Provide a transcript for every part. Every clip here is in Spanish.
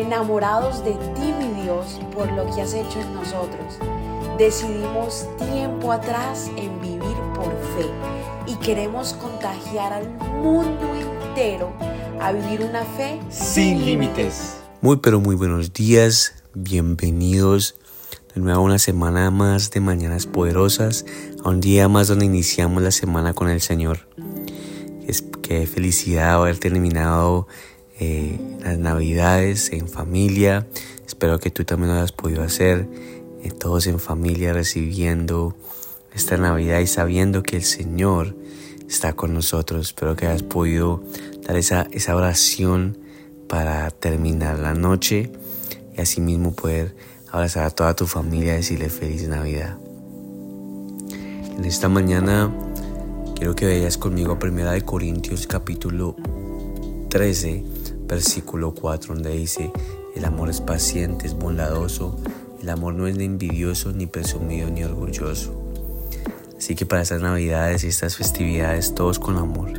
enamorados de ti, mi Dios, por lo que has hecho en nosotros. Decidimos tiempo atrás en vivir por fe y queremos contagiar al mundo entero a vivir una fe sin límites. Muy pero muy buenos días, bienvenidos de nuevo a una semana más de Mañanas Poderosas, a un día más donde iniciamos la semana con el Señor. Es, qué felicidad haber terminado eh, las navidades en familia. Espero que tú también lo hayas podido hacer, eh, todos en familia recibiendo esta Navidad y sabiendo que el Señor está con nosotros. Espero que hayas podido dar esa, esa oración para terminar la noche y asimismo poder abrazar a toda tu familia y decirle feliz Navidad. En esta mañana quiero que vayas conmigo a Primera Corintios capítulo 13, versículo 4, donde dice, el amor es paciente, es bondadoso, el amor no es ni envidioso, ni presumido, ni orgulloso. Así que para estas navidades y estas festividades, todos con amor.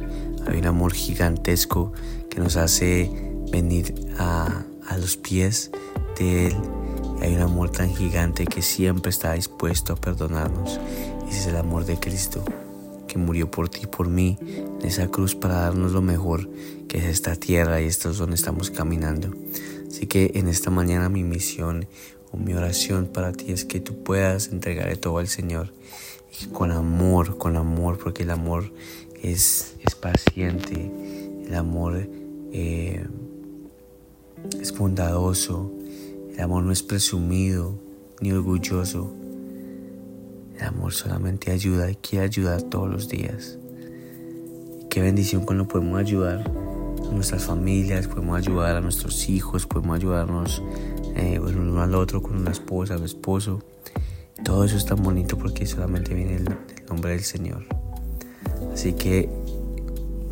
Hay un amor gigantesco que nos hace venir a, a los pies de Él. Hay un amor tan gigante que siempre está dispuesto a perdonarnos. Ese es el amor de Cristo, que murió por ti y por mí en esa cruz para darnos lo mejor que es esta tierra y esto es donde estamos caminando. Así que en esta mañana mi misión o mi oración para ti es que tú puedas entregarle todo al Señor con amor, con amor, porque el amor es, es paciente, el amor eh, es bondadoso, el amor no es presumido ni orgulloso. El amor solamente ayuda y quiere ayudar todos los días. Qué bendición cuando podemos ayudar a nuestras familias, podemos ayudar a nuestros hijos, podemos ayudarnos eh, uno al otro con una esposa o esposo. Todo eso es tan bonito porque solamente viene el, nombre del Señor. Así que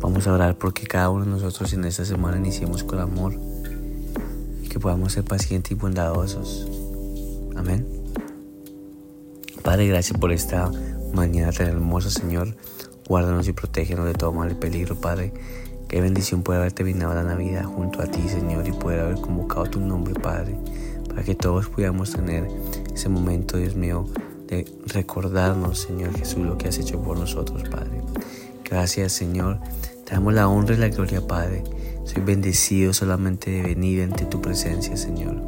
vamos a orar porque cada uno de nosotros en esta semana iniciemos con amor y que podamos ser pacientes y bondadosos. Amén. Padre, gracias por esta mañana tan hermosa, Señor. Guárdanos y protégenos de todo mal y peligro, Padre. Qué bendición poder haber terminado la Navidad junto a ti, Señor, y poder haber convocado tu nombre, Padre, para que todos pudiéramos tener ese momento, Dios mío, de recordarnos, Señor Jesús, lo que has hecho por nosotros, Padre. Gracias, Señor. Te damos la honra y la gloria, Padre. Soy bendecido solamente de venir ante tu presencia, Señor.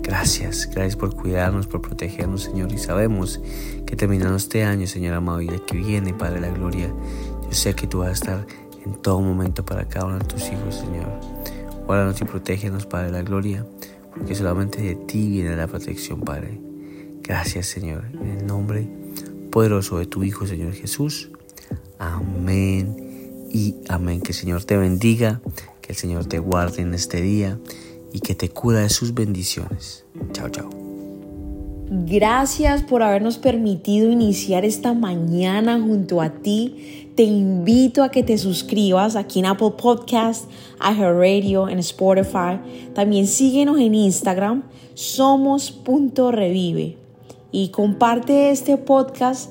Gracias, gracias por cuidarnos, por protegernos, Señor. Y sabemos que terminando este año, Señor amado, y el que viene, Padre, la gloria, yo sé que tú vas a estar en todo momento para cada uno de tus hijos, Señor. Guárdanos y protégenos, Padre, la gloria, porque solamente de ti viene la protección, Padre. Gracias Señor, en el nombre poderoso de tu Hijo Señor Jesús. Amén y amén. Que el Señor te bendiga, que el Señor te guarde en este día y que te cura de sus bendiciones. Chao, chao. Gracias por habernos permitido iniciar esta mañana junto a ti. Te invito a que te suscribas aquí en Apple Podcast, Radio, en Spotify. También síguenos en Instagram, somos.revive y comparte este podcast